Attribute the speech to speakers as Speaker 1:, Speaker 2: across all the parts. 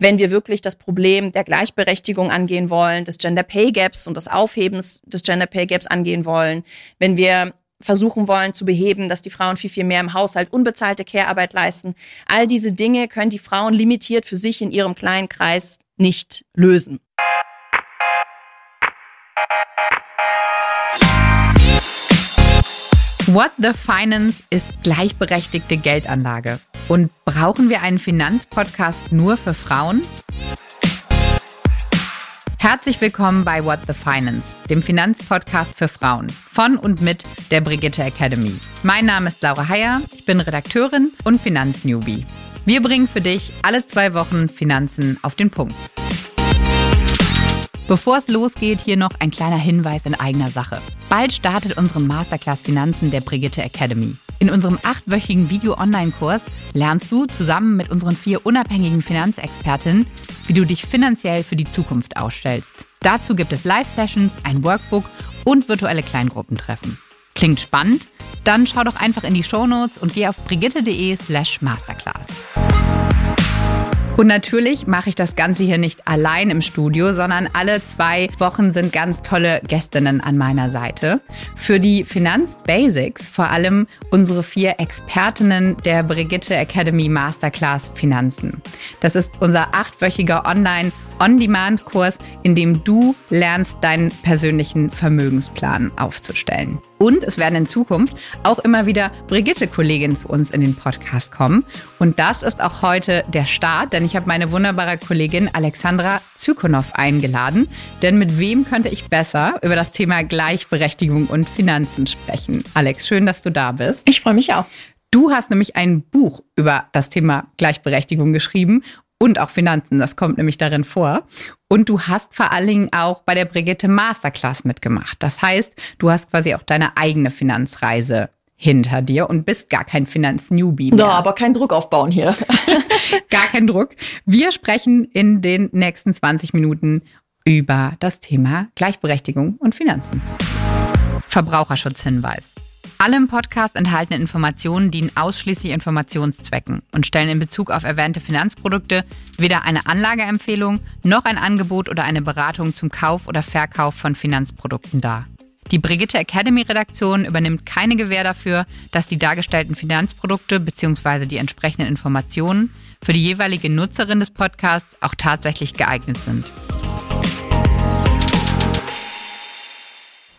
Speaker 1: wenn wir wirklich das Problem der Gleichberechtigung angehen wollen, des Gender Pay Gaps und des Aufhebens des Gender Pay Gaps angehen wollen, wenn wir versuchen wollen zu beheben, dass die Frauen viel, viel mehr im Haushalt unbezahlte Care-Arbeit leisten. All diese Dinge können die Frauen limitiert für sich in ihrem kleinen Kreis nicht lösen.
Speaker 2: What the Finance ist gleichberechtigte Geldanlage. Und brauchen wir einen Finanzpodcast nur für Frauen? Herzlich willkommen bei What the Finance, dem Finanzpodcast für Frauen von und mit der Brigitte Academy. Mein Name ist Laura Heyer, ich bin Redakteurin und Finanznewbie. Wir bringen für dich alle zwei Wochen Finanzen auf den Punkt. Bevor es losgeht, hier noch ein kleiner Hinweis in eigener Sache. Bald startet unsere Masterclass Finanzen der Brigitte Academy. In unserem achtwöchigen Video-Online-Kurs lernst du zusammen mit unseren vier unabhängigen Finanzexpertinnen, wie du dich finanziell für die Zukunft ausstellst. Dazu gibt es Live-Sessions, ein Workbook und virtuelle Kleingruppentreffen. Klingt spannend? Dann schau doch einfach in die Shownotes und geh auf brigitte.de slash masterclass. Und natürlich mache ich das Ganze hier nicht allein im Studio, sondern alle zwei Wochen sind ganz tolle Gästinnen an meiner Seite. Für die Finanzbasics vor allem unsere vier Expertinnen der Brigitte Academy Masterclass Finanzen. Das ist unser achtwöchiger Online- On-Demand-Kurs, in dem du lernst, deinen persönlichen Vermögensplan aufzustellen. Und es werden in Zukunft auch immer wieder Brigitte-Kolleginnen zu uns in den Podcast kommen. Und das ist auch heute der Start, denn ich habe meine wunderbare Kollegin Alexandra Zykonow eingeladen. Denn mit wem könnte ich besser über das Thema Gleichberechtigung und Finanzen sprechen? Alex, schön, dass du da bist.
Speaker 1: Ich freue mich auch.
Speaker 2: Du hast nämlich ein Buch über das Thema Gleichberechtigung geschrieben und auch Finanzen. Das kommt nämlich darin vor. Und du hast vor allen Dingen auch bei der Brigitte Masterclass mitgemacht. Das heißt, du hast quasi auch deine eigene Finanzreise hinter dir und bist gar kein Finanznewbie
Speaker 1: mehr. Ja, aber kein Druck aufbauen hier.
Speaker 2: gar kein Druck. Wir sprechen in den nächsten 20 Minuten über das Thema Gleichberechtigung und Finanzen. Verbraucherschutzhinweis. Alle im Podcast enthaltenen Informationen dienen ausschließlich Informationszwecken und stellen in Bezug auf erwähnte Finanzprodukte weder eine Anlageempfehlung noch ein Angebot oder eine Beratung zum Kauf oder Verkauf von Finanzprodukten dar. Die Brigitte Academy Redaktion übernimmt keine Gewähr dafür, dass die dargestellten Finanzprodukte bzw. die entsprechenden Informationen für die jeweilige Nutzerin des Podcasts auch tatsächlich geeignet sind.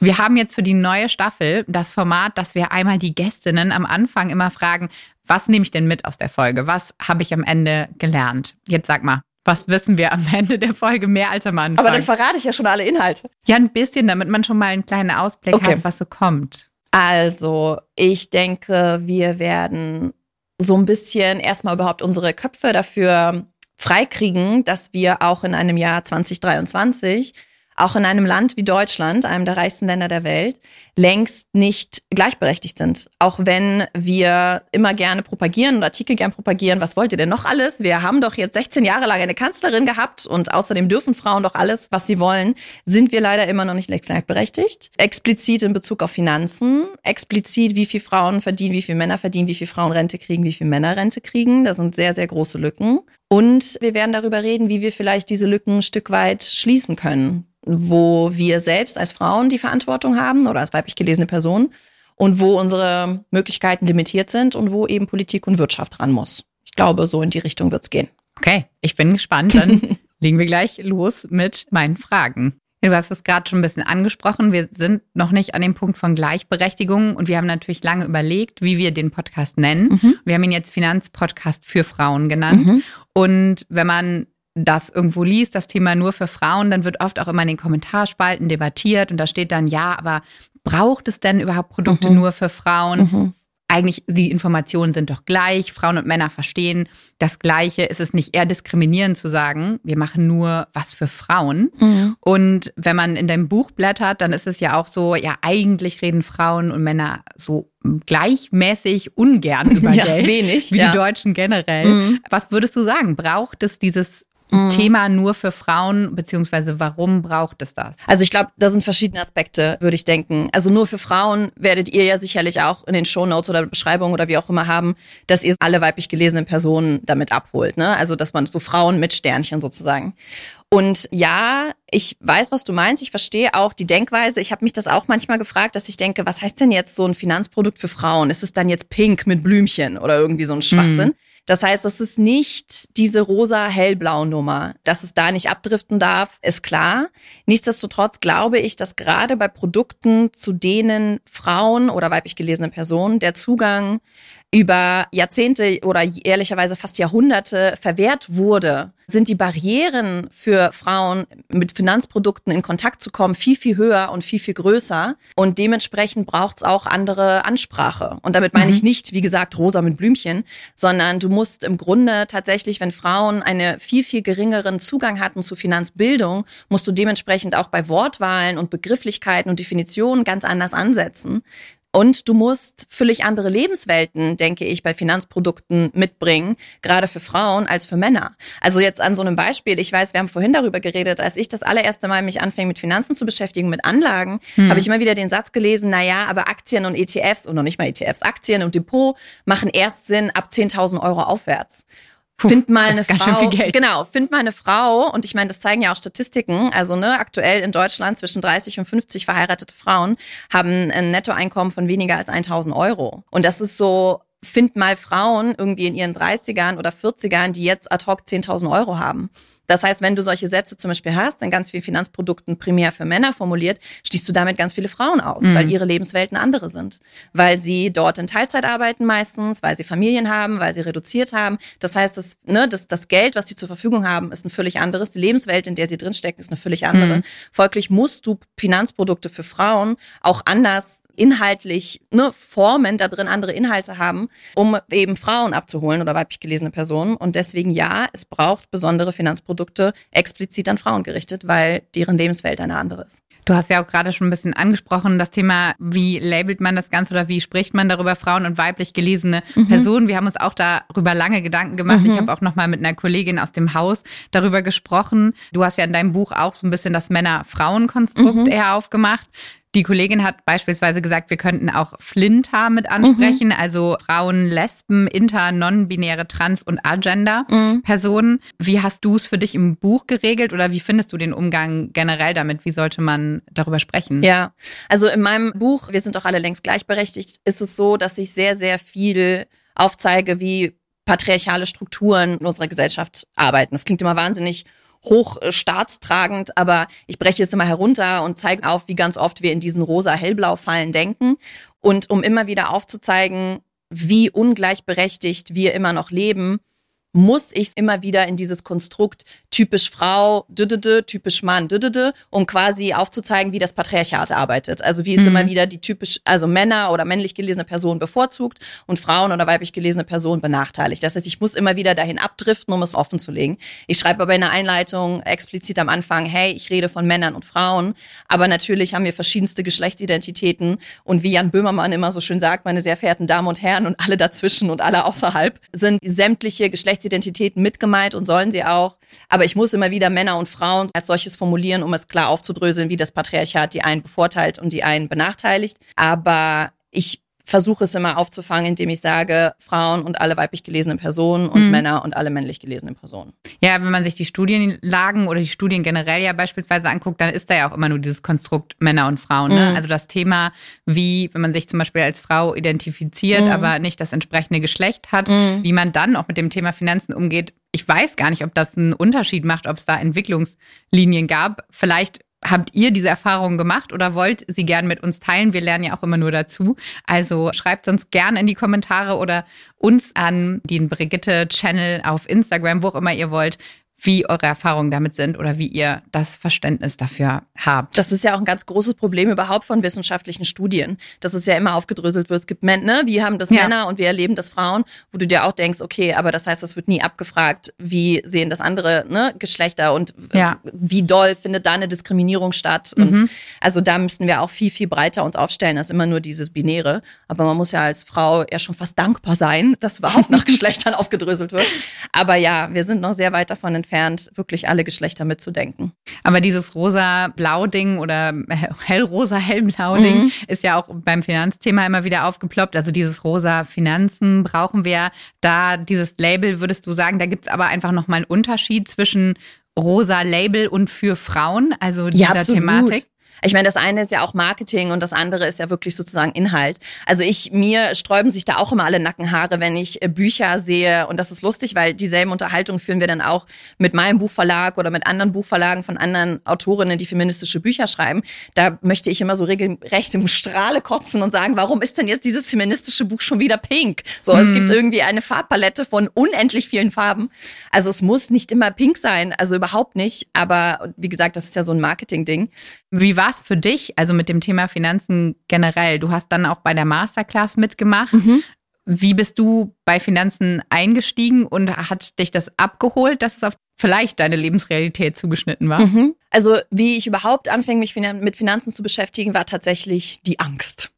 Speaker 2: Wir haben jetzt für die neue Staffel das Format, dass wir einmal die Gästinnen am Anfang immer fragen, was nehme ich denn mit aus der Folge? Was habe ich am Ende gelernt? Jetzt sag mal, was wissen wir am Ende der Folge mehr als am Anfang?
Speaker 1: Aber dann verrate ich ja schon alle Inhalte.
Speaker 2: Ja, ein bisschen, damit man schon mal einen kleinen Ausblick okay. hat, was so kommt.
Speaker 1: Also, ich denke, wir werden so ein bisschen erstmal überhaupt unsere Köpfe dafür freikriegen, dass wir auch in einem Jahr 2023 auch in einem Land wie Deutschland, einem der reichsten Länder der Welt, längst nicht gleichberechtigt sind. Auch wenn wir immer gerne propagieren und Artikel gern propagieren, was wollt ihr denn noch alles? Wir haben doch jetzt 16 Jahre lang eine Kanzlerin gehabt und außerdem dürfen Frauen doch alles, was sie wollen, sind wir leider immer noch nicht gleichberechtigt. Explizit in Bezug auf Finanzen, explizit wie viel Frauen verdienen, wie viel Männer verdienen, wie viel Frauen Rente kriegen, wie viel Männer Rente kriegen. Da sind sehr, sehr große Lücken. Und wir werden darüber reden, wie wir vielleicht diese Lücken ein Stück weit schließen können wo wir selbst als Frauen die Verantwortung haben oder als weiblich gelesene Person und wo unsere Möglichkeiten limitiert sind und wo eben Politik und Wirtschaft ran muss. Ich glaube, so in die Richtung wird es gehen.
Speaker 2: Okay, ich bin gespannt. Dann legen wir gleich los mit meinen Fragen. Du hast es gerade schon ein bisschen angesprochen. Wir sind noch nicht an dem Punkt von Gleichberechtigung und wir haben natürlich lange überlegt, wie wir den Podcast nennen. Mhm. Wir haben ihn jetzt Finanzpodcast für Frauen genannt. Mhm. Und wenn man das irgendwo liest, das Thema nur für Frauen, dann wird oft auch immer in den Kommentarspalten debattiert und da steht dann, ja, aber braucht es denn überhaupt Produkte mhm. nur für Frauen? Eigentlich, die Informationen sind doch gleich, Frauen und Männer verstehen das Gleiche. Ist es nicht eher diskriminierend zu sagen, wir machen nur was für Frauen? Mhm. Und wenn man in deinem Buch blättert, dann ist es ja auch so, ja, eigentlich reden Frauen und Männer so gleichmäßig ungern über ja, Geld.
Speaker 1: Wenig.
Speaker 2: Wie ja. die Deutschen generell. Mhm. Was würdest du sagen? Braucht es dieses mhm. Thema nur für Frauen, beziehungsweise warum braucht es das?
Speaker 1: Also ich glaube, da sind verschiedene Aspekte, würde ich denken. Also nur für Frauen werdet ihr ja sicherlich auch in den Shownotes oder Beschreibungen oder wie auch immer haben, dass ihr alle weiblich gelesenen Personen damit abholt. Ne? Also dass man so Frauen mit Sternchen sozusagen. Und ja, ich weiß, was du meinst. Ich verstehe auch die Denkweise. Ich habe mich das auch manchmal gefragt, dass ich denke, was heißt denn jetzt so ein Finanzprodukt für Frauen? Ist es dann jetzt pink mit Blümchen oder irgendwie so ein Schwachsinn? Mhm. Das heißt, es ist nicht diese rosa hellblau Nummer. Dass es da nicht abdriften darf, ist klar. Nichtsdestotrotz glaube ich, dass gerade bei Produkten, zu denen Frauen oder weiblich gelesene Personen der Zugang über Jahrzehnte oder ehrlicherweise fast Jahrhunderte verwehrt wurde, sind die Barrieren für Frauen, mit Finanzprodukten in Kontakt zu kommen, viel, viel höher und viel, viel größer. Und dementsprechend braucht es auch andere Ansprache. Und damit meine mhm. ich nicht, wie gesagt, rosa mit Blümchen, sondern du musst im Grunde tatsächlich, wenn Frauen einen viel, viel geringeren Zugang hatten zu Finanzbildung, musst du dementsprechend auch bei Wortwahlen und Begrifflichkeiten und Definitionen ganz anders ansetzen. Und du musst völlig andere Lebenswelten, denke ich, bei Finanzprodukten mitbringen, gerade für Frauen als für Männer. Also jetzt an so einem Beispiel, ich weiß, wir haben vorhin darüber geredet, als ich das allererste Mal mich anfing mit Finanzen zu beschäftigen, mit Anlagen, hm. habe ich immer wieder den Satz gelesen, na ja, aber Aktien und ETFs und noch nicht mal ETFs, Aktien und Depot machen erst Sinn ab 10.000 Euro aufwärts. Find mal eine Frau. Genau, find mal eine Frau. Und ich meine, das zeigen ja auch Statistiken. Also ne, aktuell in Deutschland zwischen 30 und 50 verheiratete Frauen haben ein Nettoeinkommen von weniger als 1000 Euro. Und das ist so find mal Frauen irgendwie in ihren 30ern oder 40ern, die jetzt ad hoc 10.000 Euro haben. Das heißt, wenn du solche Sätze zum Beispiel hast, in ganz vielen Finanzprodukten primär für Männer formuliert, schließt du damit ganz viele Frauen aus, mhm. weil ihre Lebenswelten andere sind. Weil sie dort in Teilzeit arbeiten meistens, weil sie Familien haben, weil sie reduziert haben. Das heißt, das, ne, das, das Geld, was sie zur Verfügung haben, ist ein völlig anderes. Die Lebenswelt, in der sie drinstecken, ist eine völlig andere. Mhm. Folglich musst du Finanzprodukte für Frauen auch anders inhaltlich ne, Formen da drin andere Inhalte haben, um eben Frauen abzuholen oder weiblich gelesene Personen. Und deswegen ja, es braucht besondere Finanzprodukte explizit an Frauen gerichtet, weil deren Lebenswelt eine andere ist.
Speaker 2: Du hast ja auch gerade schon ein bisschen angesprochen, das Thema, wie labelt man das Ganze oder wie spricht man darüber, Frauen und weiblich gelesene mhm. Personen. Wir haben uns auch darüber lange Gedanken gemacht. Mhm. Ich habe auch noch mal mit einer Kollegin aus dem Haus darüber gesprochen. Du hast ja in deinem Buch auch so ein bisschen das Männer-Frauen-Konstrukt mhm. eher aufgemacht. Die Kollegin hat beispielsweise gesagt, wir könnten auch Flinter mit ansprechen, mhm. also Frauen, Lesben, Inter, Non-binäre, Trans- und Agender-Personen. Mhm. Wie hast du es für dich im Buch geregelt oder wie findest du den Umgang generell damit? Wie sollte man darüber sprechen?
Speaker 1: Ja, also in meinem Buch, wir sind doch alle längst gleichberechtigt, ist es so, dass ich sehr, sehr viel aufzeige, wie patriarchale Strukturen in unserer Gesellschaft arbeiten. Das klingt immer wahnsinnig hoch äh, aber ich breche es immer herunter und zeige auf, wie ganz oft wir in diesen rosa-hellblau-Fallen denken. Und um immer wieder aufzuzeigen, wie ungleichberechtigt wir immer noch leben, muss ich immer wieder in dieses Konstrukt typisch Frau, düdede, typisch Mann, düdede, um quasi aufzuzeigen, wie das Patriarchat arbeitet. Also wie es mhm. immer wieder die typisch, also Männer oder männlich gelesene Person bevorzugt und Frauen oder weiblich gelesene Person benachteiligt. Das heißt, ich muss immer wieder dahin abdriften, um es offen zu legen. Ich schreibe aber in der Einleitung explizit am Anfang, hey, ich rede von Männern und Frauen, aber natürlich haben wir verschiedenste Geschlechtsidentitäten und wie Jan Böhmermann immer so schön sagt, meine sehr verehrten Damen und Herren und alle dazwischen und alle außerhalb, sind sämtliche Geschlechtsidentitäten mitgemeint und sollen sie auch. Aber aber ich muss immer wieder Männer und Frauen als solches formulieren, um es klar aufzudröseln, wie das Patriarchat die einen bevorteilt und die einen benachteiligt. Aber ich versuche es immer aufzufangen, indem ich sage, Frauen und alle weiblich gelesenen Personen und mhm. Männer und alle männlich gelesenen Personen.
Speaker 2: Ja, wenn man sich die Studienlagen oder die Studien generell ja beispielsweise anguckt, dann ist da ja auch immer nur dieses Konstrukt Männer und Frauen. Ne? Mhm. Also das Thema, wie, wenn man sich zum Beispiel als Frau identifiziert, mhm. aber nicht das entsprechende Geschlecht hat, mhm. wie man dann auch mit dem Thema Finanzen umgeht, ich weiß gar nicht, ob das einen Unterschied macht, ob es da Entwicklungslinien gab. Vielleicht habt ihr diese Erfahrungen gemacht oder wollt sie gern mit uns teilen? Wir lernen ja auch immer nur dazu. Also schreibt uns gern in die Kommentare oder uns an den Brigitte-Channel auf Instagram, wo auch immer ihr wollt, wie eure Erfahrungen damit sind oder wie ihr das Verständnis dafür habt.
Speaker 1: Das ist ja auch ein ganz großes Problem überhaupt von wissenschaftlichen Studien, dass es ja immer aufgedröselt wird. Es gibt Männer, ne? wie haben das ja. Männer und wir erleben das Frauen, wo du dir auch denkst, okay, aber das heißt, es wird nie abgefragt, wie sehen das andere ne, Geschlechter und ja. wie doll findet da eine Diskriminierung statt. Mhm. Und also da müssten wir auch viel, viel breiter uns aufstellen als immer nur dieses Binäre. Aber man muss ja als Frau ja schon fast dankbar sein, dass überhaupt nach Geschlechtern aufgedröselt wird. Aber ja, wir sind noch sehr weit davon entfernt entfernt, wirklich alle Geschlechter mitzudenken.
Speaker 2: Aber dieses rosa-blau-Ding oder hellrosa-hellblau-Ding mhm. ist ja auch beim Finanzthema immer wieder aufgeploppt. Also dieses rosa Finanzen brauchen wir. Da dieses Label, würdest du sagen, da gibt es aber einfach nochmal einen Unterschied zwischen rosa Label und für Frauen, also dieser ja, Thematik?
Speaker 1: Ich meine, das eine ist ja auch Marketing und das andere ist ja wirklich sozusagen Inhalt. Also ich, mir sträuben sich da auch immer alle Nackenhaare, wenn ich äh, Bücher sehe. Und das ist lustig, weil dieselben Unterhaltungen führen wir dann auch mit meinem Buchverlag oder mit anderen Buchverlagen von anderen Autorinnen, die feministische Bücher schreiben. Da möchte ich immer so regelrecht im Strahle kotzen und sagen, warum ist denn jetzt dieses feministische Buch schon wieder pink? So, mhm. es gibt mhm. irgendwie eine Farbpalette von unendlich vielen Farben. Also es muss nicht immer pink sein, also überhaupt nicht. Aber wie gesagt, das ist ja so ein Marketing-Ding.
Speaker 2: Wie war es für dich, also mit dem Thema Finanzen generell? Du hast dann auch bei der Masterclass mitgemacht. Mhm. Wie bist du bei Finanzen eingestiegen und hat dich das abgeholt, dass es auf vielleicht deine Lebensrealität zugeschnitten war? Mhm.
Speaker 1: Also wie ich überhaupt anfing, mich mit Finanzen zu beschäftigen, war tatsächlich die Angst.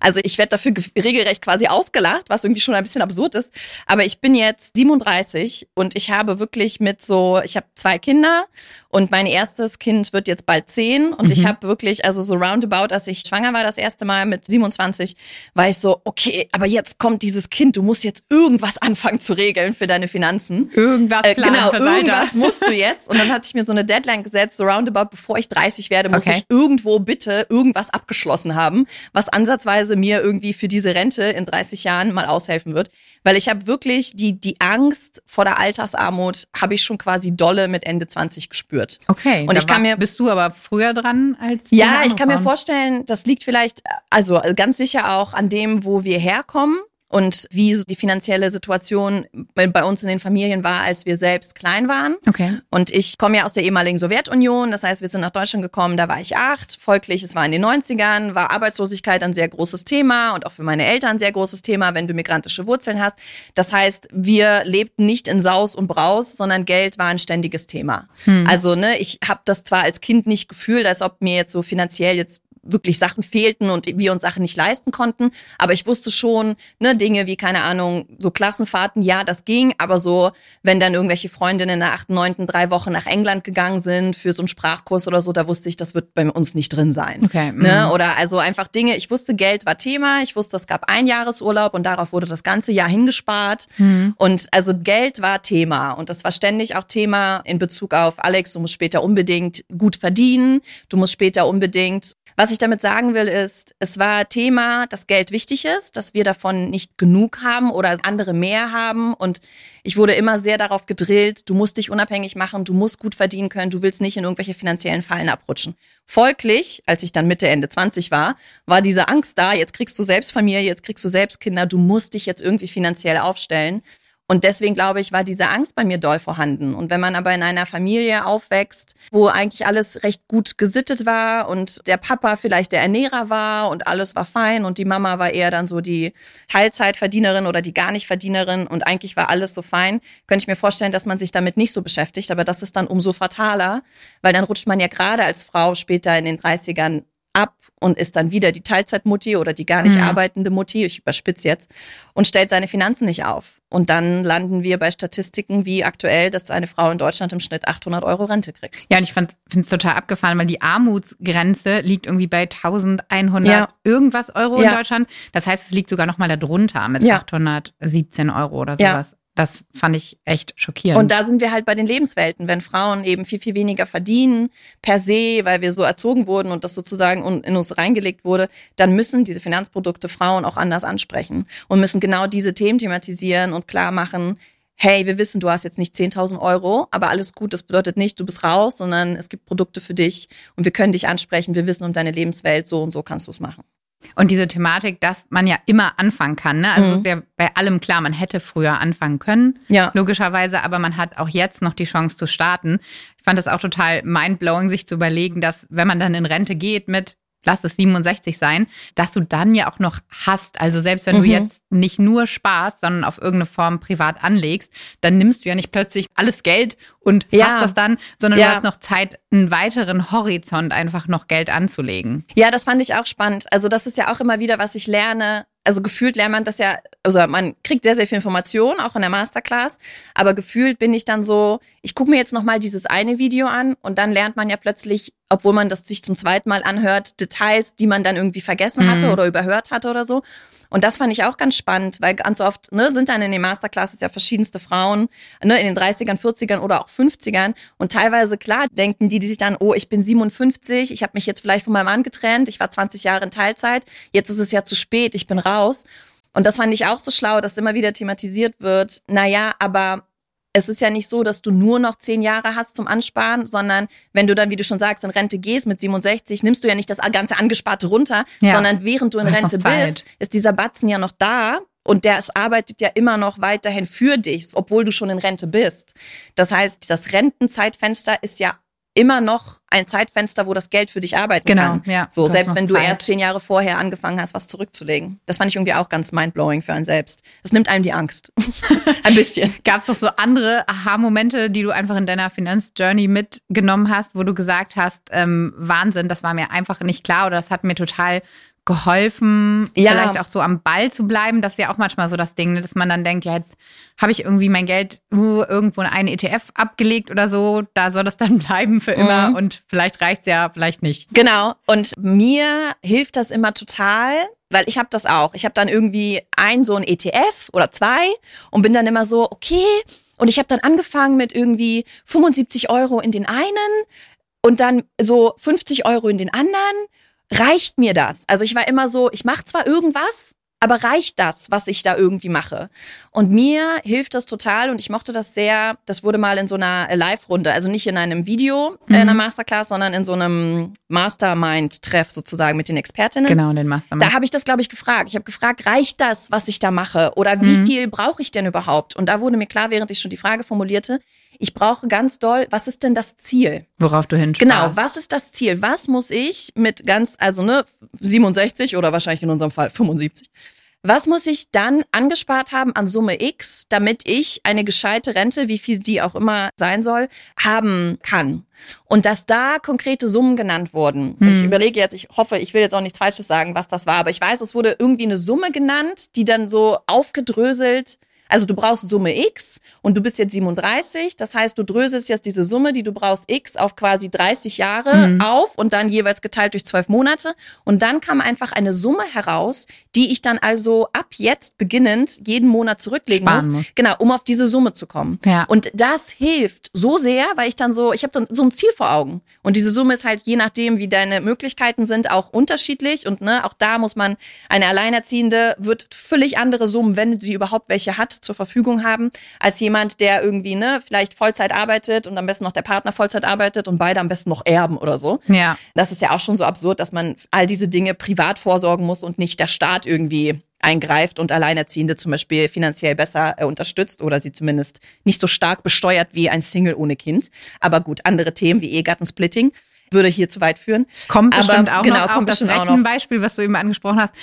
Speaker 1: Also ich werde dafür regelrecht quasi ausgelacht, was irgendwie schon ein bisschen absurd ist. Aber ich bin jetzt 37 und ich habe wirklich mit so, ich habe zwei Kinder und mein erstes Kind wird jetzt bald zehn und mhm. ich habe wirklich, also so roundabout, als ich schwanger war das erste Mal mit 27, war ich so, okay, aber jetzt kommt dieses Kind, du musst jetzt irgendwas anfangen zu regeln für deine Finanzen.
Speaker 2: Irgendwas
Speaker 1: äh, Genau, irgendwas musst du jetzt. Und dann hatte ich mir so eine Deadline gesetzt, so roundabout, bevor ich 30 werde, muss okay. ich irgendwo bitte irgendwas abgeschlossen haben, was ansatzweise mir irgendwie für diese Rente in 30 Jahren mal aushelfen wird. Weil ich habe wirklich die, die Angst vor der Altersarmut, habe ich schon quasi dolle mit Ende 20 gespürt.
Speaker 2: Okay. Und ich kann mir. Bist du aber früher dran als.
Speaker 1: Ja, ich kann mir vorstellen, das liegt vielleicht, also ganz sicher auch an dem, wo wir herkommen und wie so die finanzielle Situation bei uns in den Familien war, als wir selbst klein waren.
Speaker 2: Okay.
Speaker 1: Und ich komme ja aus der ehemaligen Sowjetunion, das heißt, wir sind nach Deutschland gekommen, da war ich acht. Folglich, es war in den 90ern, war Arbeitslosigkeit ein sehr großes Thema und auch für meine Eltern ein sehr großes Thema, wenn du migrantische Wurzeln hast. Das heißt, wir lebten nicht in Saus und Braus, sondern Geld war ein ständiges Thema. Hm. Also, ne, ich habe das zwar als Kind nicht gefühlt, als ob mir jetzt so finanziell jetzt wirklich Sachen fehlten und wir uns Sachen nicht leisten konnten. Aber ich wusste schon, ne, Dinge wie, keine Ahnung, so Klassenfahrten, ja, das ging. Aber so, wenn dann irgendwelche Freundinnen in der achten, neunten, drei Wochen nach England gegangen sind für so einen Sprachkurs oder so, da wusste ich, das wird bei uns nicht drin sein.
Speaker 2: Okay.
Speaker 1: Ne? Mhm. Oder also einfach Dinge, ich wusste, Geld war Thema. Ich wusste, es gab ein Jahresurlaub und darauf wurde das ganze Jahr hingespart. Mhm. Und also Geld war Thema. Und das war ständig auch Thema in Bezug auf Alex, du musst später unbedingt gut verdienen. Du musst später unbedingt was ich damit sagen will, ist, es war Thema, dass Geld wichtig ist, dass wir davon nicht genug haben oder andere mehr haben. Und ich wurde immer sehr darauf gedrillt, du musst dich unabhängig machen, du musst gut verdienen können, du willst nicht in irgendwelche finanziellen Fallen abrutschen. Folglich, als ich dann Mitte, Ende 20 war, war diese Angst da, jetzt kriegst du selbst Familie, jetzt kriegst du selbst Kinder, du musst dich jetzt irgendwie finanziell aufstellen. Und deswegen glaube ich, war diese Angst bei mir doll vorhanden. Und wenn man aber in einer Familie aufwächst, wo eigentlich alles recht gut gesittet war und der Papa vielleicht der Ernährer war und alles war fein und die Mama war eher dann so die Teilzeitverdienerin oder die gar nicht Verdienerin und eigentlich war alles so fein, könnte ich mir vorstellen, dass man sich damit nicht so beschäftigt. Aber das ist dann umso fataler, weil dann rutscht man ja gerade als Frau später in den 30ern ab und ist dann wieder die Teilzeitmutti oder die gar nicht mhm. arbeitende Mutti, ich überspitze jetzt, und stellt seine Finanzen nicht auf. Und dann landen wir bei Statistiken wie aktuell, dass eine Frau in Deutschland im Schnitt 800 Euro Rente kriegt.
Speaker 2: Ja, und ich finde es total abgefahren, weil die Armutsgrenze liegt irgendwie bei 1100 ja. irgendwas Euro ja. in Deutschland. Das heißt, es liegt sogar noch mal darunter mit ja. 817 Euro oder sowas. Das fand ich echt schockierend.
Speaker 1: Und da sind wir halt bei den Lebenswelten, wenn Frauen eben viel, viel weniger verdienen per se, weil wir so erzogen wurden und das sozusagen in uns reingelegt wurde, dann müssen diese Finanzprodukte Frauen auch anders ansprechen und müssen genau diese Themen thematisieren und klar machen, hey, wir wissen, du hast jetzt nicht 10.000 Euro, aber alles gut, das bedeutet nicht, du bist raus, sondern es gibt Produkte für dich und wir können dich ansprechen, wir wissen um deine Lebenswelt, so und so kannst du es machen.
Speaker 2: Und diese Thematik, dass man ja immer anfangen kann. Ne? Also mhm. ist ja bei allem klar, man hätte früher anfangen können,
Speaker 1: ja.
Speaker 2: logischerweise, aber man hat auch jetzt noch die Chance zu starten. Ich fand das auch total mindblowing, sich zu überlegen, dass wenn man dann in Rente geht mit lass es 67 sein, dass du dann ja auch noch hast. Also selbst wenn mhm. du jetzt nicht nur sparst, sondern auf irgendeine Form privat anlegst, dann nimmst du ja nicht plötzlich alles Geld und ja. hast das dann, sondern ja. du hast noch Zeit, einen weiteren Horizont einfach noch Geld anzulegen.
Speaker 1: Ja, das fand ich auch spannend. Also das ist ja auch immer wieder, was ich lerne, also gefühlt lernt man das ja, also man kriegt sehr, sehr viel Information, auch in der Masterclass, aber gefühlt bin ich dann so, ich gucke mir jetzt nochmal dieses eine Video an und dann lernt man ja plötzlich, obwohl man das sich zum zweiten Mal anhört, Details, die man dann irgendwie vergessen hatte mhm. oder überhört hatte oder so. Und das fand ich auch ganz spannend, weil ganz oft ne, sind dann in den Masterclasses ja verschiedenste Frauen ne, in den 30ern, 40ern oder auch 50ern. Und teilweise, klar, denken die, die sich dann, oh, ich bin 57, ich habe mich jetzt vielleicht von meinem Mann getrennt, ich war 20 Jahre in Teilzeit, jetzt ist es ja zu spät, ich bin raus. Und das fand ich auch so schlau, dass immer wieder thematisiert wird, naja, aber es ist ja nicht so, dass du nur noch zehn Jahre hast zum Ansparen, sondern wenn du dann, wie du schon sagst, in Rente gehst mit 67, nimmst du ja nicht das ganze Angesparte runter, ja. sondern während du in Rente bist, ist dieser Batzen ja noch da. Und der es arbeitet ja immer noch weiterhin für dich, obwohl du schon in Rente bist. Das heißt, das Rentenzeitfenster ist ja immer noch ein Zeitfenster, wo das Geld für dich arbeiten
Speaker 2: genau,
Speaker 1: kann.
Speaker 2: Ja,
Speaker 1: so, selbst wenn du Zeit. erst zehn Jahre vorher angefangen hast, was zurückzulegen. Das fand ich irgendwie auch ganz mindblowing für einen selbst. Das nimmt einem die Angst. ein bisschen.
Speaker 2: Gab es doch so andere Aha-Momente, die du einfach in deiner Finanzjourney mitgenommen hast, wo du gesagt hast, ähm, Wahnsinn, das war mir einfach nicht klar oder das hat mir total geholfen, ja. vielleicht auch so am Ball zu bleiben. Das ist ja auch manchmal so das Ding, ne, dass man dann denkt, ja, jetzt habe ich irgendwie mein Geld uh, irgendwo in einen ETF abgelegt oder so, da soll das dann bleiben für immer mhm. und vielleicht reicht es ja, vielleicht nicht.
Speaker 1: Genau. Und mir hilft das immer total, weil ich habe das auch. Ich habe dann irgendwie ein so ein ETF oder zwei und bin dann immer so, okay. Und ich habe dann angefangen mit irgendwie 75 Euro in den einen und dann so 50 Euro in den anderen reicht mir das? Also ich war immer so, ich mache zwar irgendwas, aber reicht das, was ich da irgendwie mache? Und mir hilft das total und ich mochte das sehr. Das wurde mal in so einer Live-Runde, also nicht in einem Video mhm. in einer Masterclass, sondern in so einem Mastermind-Treff sozusagen mit den Expertinnen.
Speaker 2: Genau, den Mastermind.
Speaker 1: Da habe ich das, glaube ich, gefragt. Ich habe gefragt, reicht das, was ich da mache? Oder wie mhm. viel brauche ich denn überhaupt? Und da wurde mir klar, während ich schon die Frage formulierte, ich brauche ganz doll, was ist denn das Ziel?
Speaker 2: Worauf du hinschaust.
Speaker 1: Genau, was ist das Ziel? Was muss ich mit ganz, also ne, 67 oder wahrscheinlich in unserem Fall 75, was muss ich dann angespart haben an Summe X, damit ich eine gescheite Rente, wie viel die auch immer sein soll, haben kann? Und dass da konkrete Summen genannt wurden. Hm. Ich überlege jetzt, ich hoffe, ich will jetzt auch nichts Falsches sagen, was das war, aber ich weiß, es wurde irgendwie eine Summe genannt, die dann so aufgedröselt also du brauchst Summe X und du bist jetzt 37. Das heißt, du dröselst jetzt diese Summe, die du brauchst, X auf quasi 30 Jahre mhm. auf und dann jeweils geteilt durch zwölf Monate. Und dann kam einfach eine Summe heraus, die ich dann also ab jetzt beginnend jeden Monat zurücklegen muss, muss. Genau, um auf diese Summe zu kommen.
Speaker 2: Ja.
Speaker 1: Und das hilft so sehr, weil ich dann so, ich habe dann so ein Ziel vor Augen. Und diese Summe ist halt je nachdem, wie deine Möglichkeiten sind, auch unterschiedlich. Und ne, auch da muss man, eine Alleinerziehende wird völlig andere Summen, wenn sie überhaupt welche hat, zur Verfügung haben, als jemand, der irgendwie, ne, vielleicht Vollzeit arbeitet und am besten noch der Partner Vollzeit arbeitet und beide am besten noch erben oder so.
Speaker 2: Ja.
Speaker 1: Das ist ja auch schon so absurd, dass man all diese Dinge privat vorsorgen muss und nicht der Staat irgendwie eingreift und Alleinerziehende zum Beispiel finanziell besser äh, unterstützt oder sie zumindest nicht so stark besteuert wie ein Single ohne Kind. Aber gut, andere Themen wie Ehegattensplitting würde hier zu weit führen.
Speaker 2: Kommt Aber, bestimmt auch genau, noch. Kommt auch das Rechenbeispiel, was du eben angesprochen hast,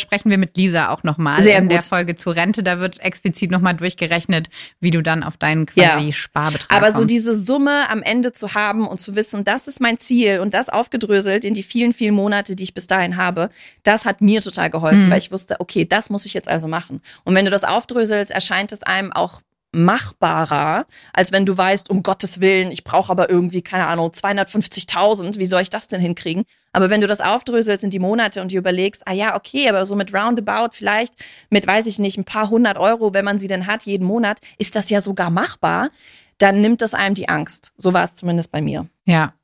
Speaker 2: sprechen wir mit Lisa auch nochmal in gut. der Folge zur Rente. Da wird explizit nochmal durchgerechnet, wie du dann auf deinen quasi ja. Sparbetrag
Speaker 1: Aber kommst. so diese Summe am Ende zu haben und zu wissen, das ist mein Ziel und das aufgedröselt in die vielen, vielen Monate, die ich bis dahin habe, das hat mir total geholfen, mhm. weil ich wusste, okay, das muss ich jetzt also machen. Und wenn du das aufdröselst, erscheint es einem auch machbarer, als wenn du weißt, um Gottes Willen, ich brauche aber irgendwie, keine Ahnung, 250.000, wie soll ich das denn hinkriegen? Aber wenn du das aufdröselst in die Monate und dir überlegst, ah ja, okay, aber so mit Roundabout vielleicht mit, weiß ich nicht, ein paar hundert Euro, wenn man sie denn hat, jeden Monat, ist das ja sogar machbar, dann nimmt das einem die Angst. So war es zumindest bei mir.
Speaker 2: Ja,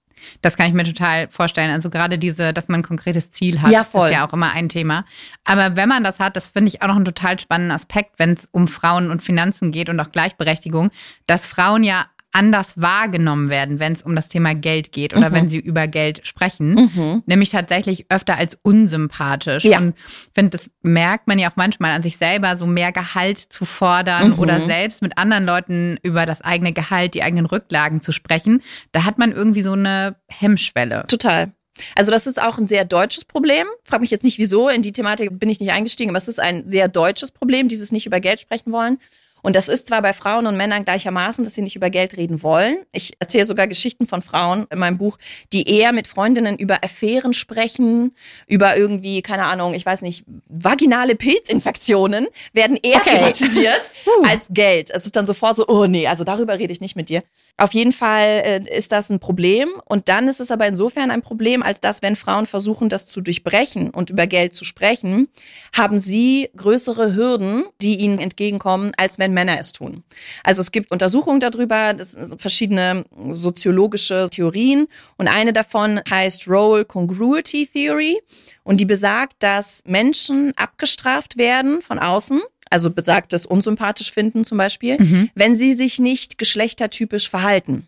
Speaker 2: das kann ich mir total vorstellen. Also gerade diese, dass man ein konkretes Ziel hat,
Speaker 1: ja,
Speaker 2: ist ja auch immer ein Thema. Aber wenn man das hat, das finde ich auch noch einen total spannenden Aspekt, wenn es um Frauen und Finanzen geht und auch Gleichberechtigung, dass Frauen ja anders wahrgenommen werden, wenn es um das Thema Geld geht oder mhm. wenn sie über Geld sprechen, mhm. nämlich tatsächlich öfter als unsympathisch. Ja. Und ich finde, das merkt man ja auch manchmal an sich selber, so mehr Gehalt zu fordern mhm. oder selbst mit anderen Leuten über das eigene Gehalt, die eigenen Rücklagen zu sprechen. Da hat man irgendwie so eine Hemmschwelle.
Speaker 1: Total. Also das ist auch ein sehr deutsches Problem. Frag mich jetzt nicht wieso, in die Thematik bin ich nicht eingestiegen, aber es ist ein sehr deutsches Problem, dieses nicht über Geld sprechen wollen. Und das ist zwar bei Frauen und Männern gleichermaßen, dass sie nicht über Geld reden wollen. Ich erzähle sogar Geschichten von Frauen in meinem Buch, die eher mit Freundinnen über Affären sprechen, über irgendwie, keine Ahnung, ich weiß nicht, vaginale Pilzinfektionen werden eher okay. thematisiert als Geld. Es ist dann sofort so, oh nee, also darüber rede ich nicht mit dir. Auf jeden Fall äh, ist das ein Problem. Und dann ist es aber insofern ein Problem, als dass, wenn Frauen versuchen, das zu durchbrechen und über Geld zu sprechen, haben sie größere Hürden, die ihnen entgegenkommen, als wenn Männer es tun. Also es gibt Untersuchungen darüber, das sind verschiedene soziologische Theorien. Und eine davon heißt Role Congruity Theory. Und die besagt, dass Menschen abgestraft werden von außen also besagtes unsympathisch finden zum Beispiel, mhm. wenn sie sich nicht geschlechtertypisch verhalten.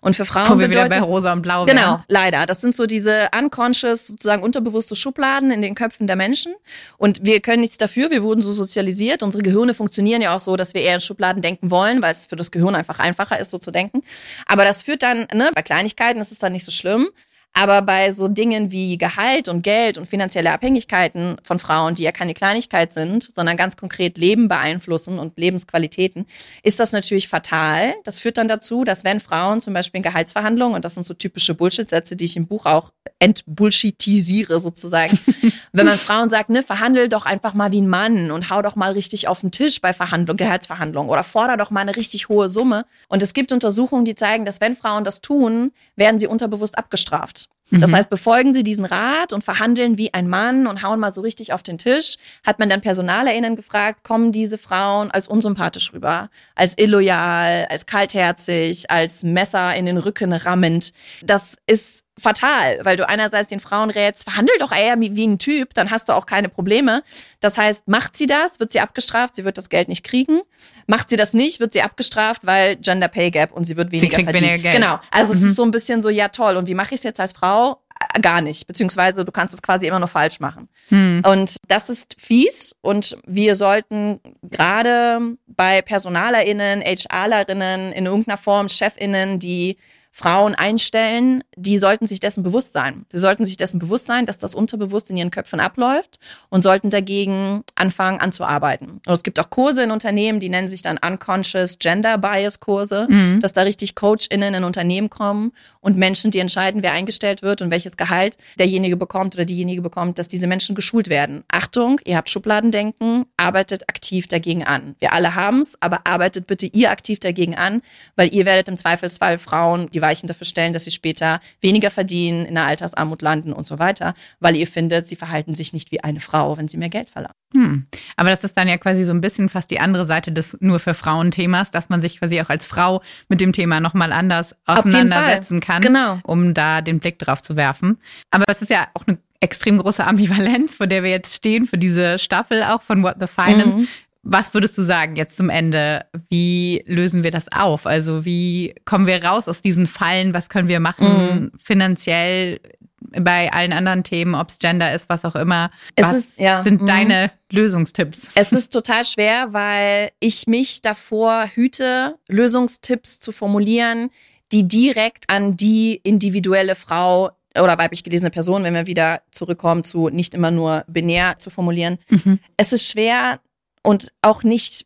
Speaker 1: Und für Frauen
Speaker 2: Wo wir bedeutet, wieder bei Rosa und Blau
Speaker 1: Genau, werden. leider. Das sind so diese unconscious, sozusagen unterbewusste Schubladen in den Köpfen der Menschen. Und wir können nichts dafür. Wir wurden so sozialisiert. Unsere Gehirne funktionieren ja auch so, dass wir eher in Schubladen denken wollen, weil es für das Gehirn einfach einfacher ist, so zu denken. Aber das führt dann, ne, bei Kleinigkeiten ist es dann nicht so schlimm. Aber bei so Dingen wie Gehalt und Geld und finanzielle Abhängigkeiten von Frauen, die ja keine Kleinigkeit sind, sondern ganz konkret Leben beeinflussen und Lebensqualitäten, ist das natürlich fatal. Das führt dann dazu, dass wenn Frauen zum Beispiel in Gehaltsverhandlungen, und das sind so typische Bullshit-Sätze, die ich im Buch auch entbullshitisiere sozusagen, wenn man Frauen sagt, ne, verhandel doch einfach mal wie ein Mann und hau doch mal richtig auf den Tisch bei Verhandlung, Gehaltsverhandlungen oder forder doch mal eine richtig hohe Summe. Und es gibt Untersuchungen, die zeigen, dass wenn Frauen das tun, werden sie unterbewusst abgestraft. Das mhm. heißt, befolgen sie diesen Rat und verhandeln wie ein Mann und hauen mal so richtig auf den Tisch, hat man dann PersonalerInnen gefragt, kommen diese Frauen als unsympathisch rüber, als illoyal, als kaltherzig, als Messer in den Rücken rammend. Das ist fatal, weil du einerseits den Frauen rätst, verhandel doch eher wie ein Typ, dann hast du auch keine Probleme. Das heißt, macht sie das, wird sie abgestraft, sie wird das Geld nicht kriegen. Macht sie das nicht, wird sie abgestraft, weil Gender Pay Gap und sie wird weniger sie kriegt verdienen. Weniger Geld. Genau. Also mhm. es ist so ein bisschen so, ja toll. Und wie mache ich es jetzt als Frau? Äh, gar nicht, beziehungsweise du kannst es quasi immer nur falsch machen. Hm. Und das ist fies und wir sollten gerade bei PersonalerInnen, HRlerinnen, in irgendeiner Form ChefInnen, die Frauen einstellen, die sollten sich dessen bewusst sein. Sie sollten sich dessen bewusst sein, dass das unterbewusst in ihren Köpfen abläuft und sollten dagegen anfangen anzuarbeiten. Und es gibt auch Kurse in Unternehmen, die nennen sich dann Unconscious Gender Bias Kurse, mhm. dass da richtig CoachInnen in Unternehmen kommen und Menschen, die entscheiden, wer eingestellt wird und welches Gehalt derjenige bekommt oder diejenige bekommt, dass diese Menschen geschult werden. Achtung, ihr habt Schubladendenken, arbeitet aktiv dagegen an. Wir alle haben es, aber arbeitet bitte ihr aktiv dagegen an, weil ihr werdet im Zweifelsfall Frauen, die Weichen dafür stellen, dass sie später weniger verdienen, in der Altersarmut landen und so weiter, weil ihr findet, sie verhalten sich nicht wie eine Frau, wenn sie mehr Geld verlangen.
Speaker 2: Hm. Aber das ist dann ja quasi so ein bisschen fast die andere Seite des nur für Frauen Themas, dass man sich quasi auch als Frau mit dem Thema nochmal anders auseinandersetzen kann, genau. um da den Blick drauf zu werfen. Aber es ist ja auch eine extrem große Ambivalenz, vor der wir jetzt stehen, für diese Staffel auch von What the Finance. Mhm. Was würdest du sagen jetzt zum Ende? Wie lösen wir das auf? Also wie kommen wir raus aus diesen Fallen? Was können wir machen mm. finanziell bei allen anderen Themen, ob es Gender ist, was auch immer? Was ist, ja, sind mm. deine Lösungstipps?
Speaker 1: Es ist total schwer, weil ich mich davor hüte, Lösungstipps zu formulieren, die direkt an die individuelle Frau oder weiblich gelesene Person, wenn wir wieder zurückkommen zu nicht immer nur binär zu formulieren. Mhm. Es ist schwer, und auch nicht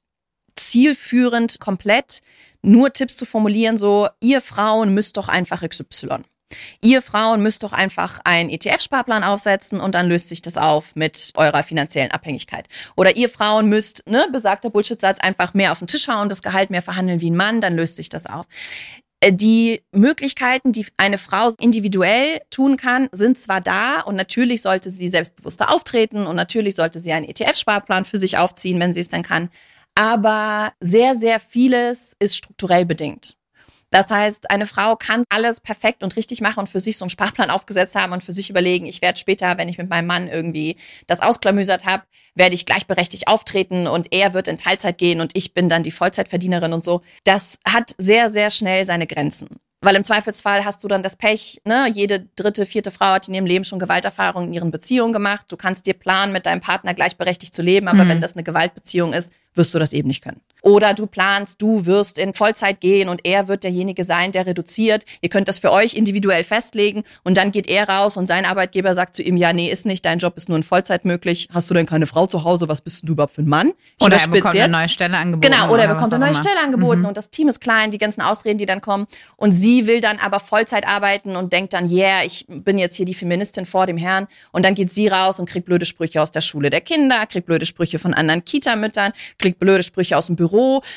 Speaker 1: zielführend komplett nur Tipps zu formulieren, so, ihr Frauen müsst doch einfach XY. Ihr Frauen müsst doch einfach einen ETF-Sparplan aufsetzen und dann löst sich das auf mit eurer finanziellen Abhängigkeit. Oder ihr Frauen müsst, ne, besagter Bullshit-Satz, einfach mehr auf den Tisch hauen, das Gehalt mehr verhandeln wie ein Mann, dann löst sich das auf. Äh, die Möglichkeiten, die eine Frau individuell tun kann, sind zwar da und natürlich sollte sie selbstbewusster auftreten und natürlich sollte sie einen ETF-Sparplan für sich aufziehen, wenn sie es dann kann. Aber sehr, sehr vieles ist strukturell bedingt. Das heißt, eine Frau kann alles perfekt und richtig machen und für sich so einen Sparplan aufgesetzt haben und für sich überlegen, ich werde später, wenn ich mit meinem Mann irgendwie das ausklamüsert habe, werde ich gleichberechtigt auftreten und er wird in Teilzeit gehen und ich bin dann die Vollzeitverdienerin und so. Das hat sehr, sehr schnell seine Grenzen. Weil im Zweifelsfall hast du dann das Pech, ne? Jede dritte, vierte Frau hat in ihrem Leben schon Gewalterfahrungen in ihren Beziehungen gemacht. Du kannst dir planen, mit deinem Partner gleichberechtigt zu leben, aber mhm. wenn das eine Gewaltbeziehung ist, wirst du das eben nicht können. Oder du planst, du wirst in Vollzeit gehen und er wird derjenige sein, der reduziert. Ihr könnt das für euch individuell festlegen und dann geht er raus und sein Arbeitgeber sagt zu ihm, ja, nee, ist nicht, dein Job ist nur in Vollzeit möglich. Hast du denn keine Frau zu Hause? Was bist du überhaupt für ein Mann?
Speaker 2: Ich oder er bekommt jetzt. eine neue Stelle angeboten.
Speaker 1: Genau, oder, er bekommt eine neue Stelle angeboten mhm. und das Team ist klein, die ganzen Ausreden, die dann kommen. Und sie will dann aber Vollzeit arbeiten und denkt dann, yeah, ich bin jetzt hier die Feministin vor dem Herrn. Und dann geht sie raus und kriegt blöde Sprüche aus der Schule der Kinder, kriegt blöde Sprüche von anderen Kita-Müttern, kriegt blöde Sprüche aus dem Büro.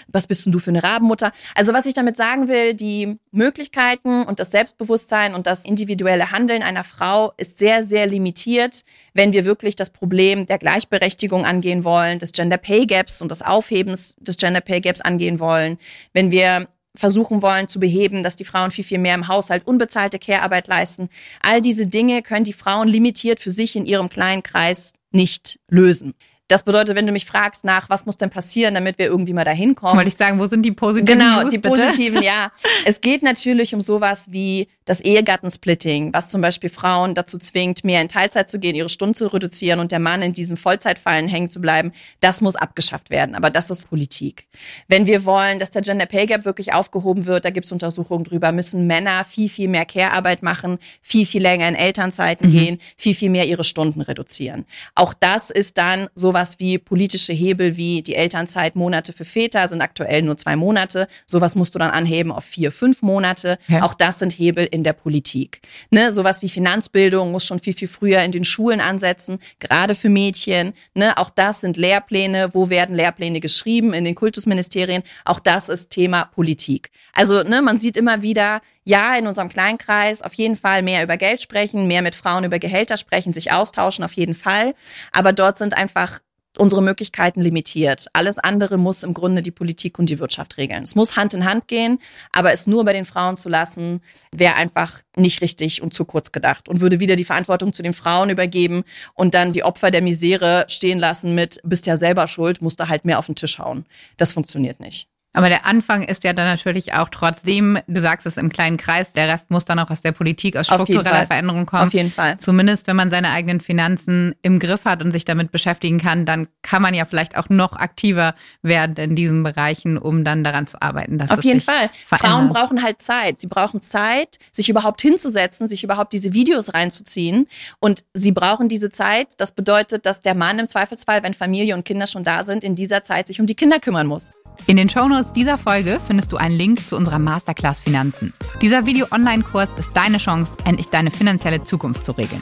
Speaker 1: Was bist denn du für eine Rabenmutter? Also was ich damit sagen will, die Möglichkeiten und das Selbstbewusstsein und das individuelle Handeln einer Frau ist sehr, sehr limitiert, wenn wir wirklich das Problem der Gleichberechtigung angehen wollen, des Gender Pay Gaps und des Aufhebens des Gender Pay Gaps angehen wollen, wenn wir versuchen wollen zu beheben, dass die Frauen viel, viel mehr im Haushalt unbezahlte Care-Arbeit leisten. All diese Dinge können die Frauen limitiert für sich in ihrem kleinen Kreis nicht lösen. Das bedeutet, wenn du mich fragst nach, was muss denn passieren, damit wir irgendwie mal dahin kommen.
Speaker 2: Wollte ich sagen, wo sind die positiven
Speaker 1: Genau,
Speaker 2: News,
Speaker 1: die
Speaker 2: bitte?
Speaker 1: positiven, ja. Es geht natürlich um sowas wie das Ehegattensplitting, was zum Beispiel Frauen dazu zwingt, mehr in Teilzeit zu gehen, ihre Stunden zu reduzieren und der Mann in diesem Vollzeitfallen hängen zu bleiben. Das muss abgeschafft werden. Aber das ist Politik. Wenn wir wollen, dass der Gender Pay Gap wirklich aufgehoben wird, da gibt es Untersuchungen drüber, müssen Männer viel, viel mehr Care-Arbeit machen, viel, viel länger in Elternzeiten mhm. gehen, viel, viel mehr ihre Stunden reduzieren. Auch das ist dann so sowas wie politische Hebel wie die Elternzeit Monate für Väter sind aktuell nur zwei Monate. Sowas musst du dann anheben auf vier, fünf Monate. Ja. Auch das sind Hebel in der Politik. Ne, sowas wie Finanzbildung muss schon viel, viel früher in den Schulen ansetzen, gerade für Mädchen. Ne, auch das sind Lehrpläne. Wo werden Lehrpläne geschrieben? In den Kultusministerien. Auch das ist Thema Politik. Also ne, man sieht immer wieder, ja, in unserem Kleinkreis auf jeden Fall mehr über Geld sprechen, mehr mit Frauen über Gehälter sprechen, sich austauschen, auf jeden Fall. Aber dort sind einfach unsere Möglichkeiten limitiert. Alles andere muss im Grunde die Politik und die Wirtschaft regeln. Es muss Hand in Hand gehen, aber es nur bei den Frauen zu lassen, wäre einfach nicht richtig und zu kurz gedacht und würde wieder die Verantwortung zu den Frauen übergeben und dann die Opfer der Misere stehen lassen mit, bist ja selber schuld, musst du halt mehr auf den Tisch hauen. Das funktioniert nicht.
Speaker 2: Aber der Anfang ist ja dann natürlich auch trotzdem, du sagst es im kleinen Kreis, der Rest muss dann auch aus der Politik, aus struktureller Veränderung kommen.
Speaker 1: Auf jeden Fall.
Speaker 2: Zumindest wenn man seine eigenen Finanzen im Griff hat und sich damit beschäftigen kann, dann kann man ja vielleicht auch noch aktiver werden in diesen Bereichen, um dann daran zu arbeiten. Dass
Speaker 1: Auf jeden Fall. Verändert. Frauen brauchen halt Zeit. Sie brauchen Zeit, sich überhaupt hinzusetzen, sich überhaupt diese Videos reinzuziehen. Und sie brauchen diese Zeit. Das bedeutet, dass der Mann im Zweifelsfall, wenn Familie und Kinder schon da sind, in dieser Zeit sich um die Kinder kümmern muss.
Speaker 2: In den Shownotes dieser Folge findest du einen Link zu unserer Masterclass Finanzen. Dieser Video-Online-Kurs ist deine Chance, endlich deine finanzielle Zukunft zu regeln.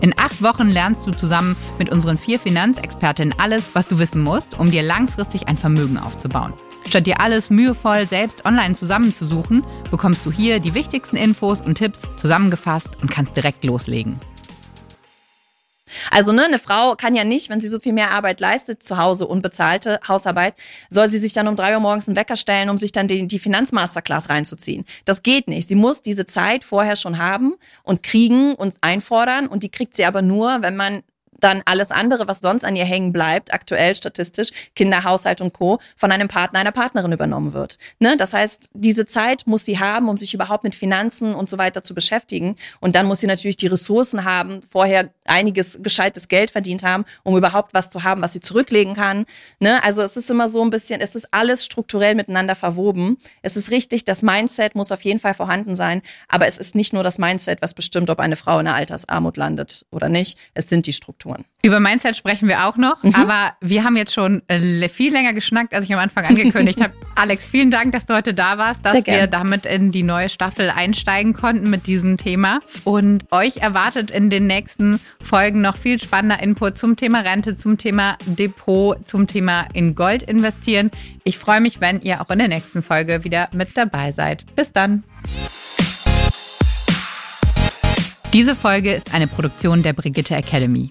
Speaker 2: In acht Wochen lernst du zusammen mit unseren vier Finanzexpertinnen alles, was du wissen musst, um dir langfristig ein Vermögen aufzubauen. Statt dir alles mühevoll selbst online zusammenzusuchen, bekommst du hier die wichtigsten Infos und Tipps zusammengefasst und kannst direkt loslegen.
Speaker 1: Also ne, eine Frau kann ja nicht, wenn sie so viel mehr Arbeit leistet, zu Hause unbezahlte Hausarbeit, soll sie sich dann um drei Uhr morgens einen Wecker stellen, um sich dann die, die Finanzmasterclass reinzuziehen. Das geht nicht. Sie muss diese Zeit vorher schon haben und kriegen und einfordern und die kriegt sie aber nur, wenn man dann alles andere, was sonst an ihr hängen bleibt, aktuell statistisch, Kinder, Haushalt und Co., von einem Partner, einer Partnerin übernommen wird. Ne? Das heißt, diese Zeit muss sie haben, um sich überhaupt mit Finanzen und so weiter zu beschäftigen. Und dann muss sie natürlich die Ressourcen haben, vorher einiges gescheites Geld verdient haben, um überhaupt was zu haben, was sie zurücklegen kann. Ne? Also es ist immer so ein bisschen, es ist alles strukturell miteinander verwoben. Es ist richtig, das Mindset muss auf jeden Fall vorhanden sein, aber es ist nicht nur das Mindset, was bestimmt, ob eine Frau in der Altersarmut landet oder nicht. Es sind die Strukturen.
Speaker 2: Über Mindset sprechen wir auch noch, mhm. aber wir haben jetzt schon äh, viel länger geschnackt, als ich am Anfang angekündigt habe. Alex, vielen Dank, dass du heute da warst, dass wir damit in die neue Staffel einsteigen konnten mit diesem Thema. Und euch erwartet in den nächsten Folgen noch viel spannender Input zum Thema Rente, zum Thema Depot, zum Thema in Gold investieren. Ich freue mich, wenn ihr auch in der nächsten Folge wieder mit dabei seid. Bis dann. Diese Folge ist eine Produktion der Brigitte Academy.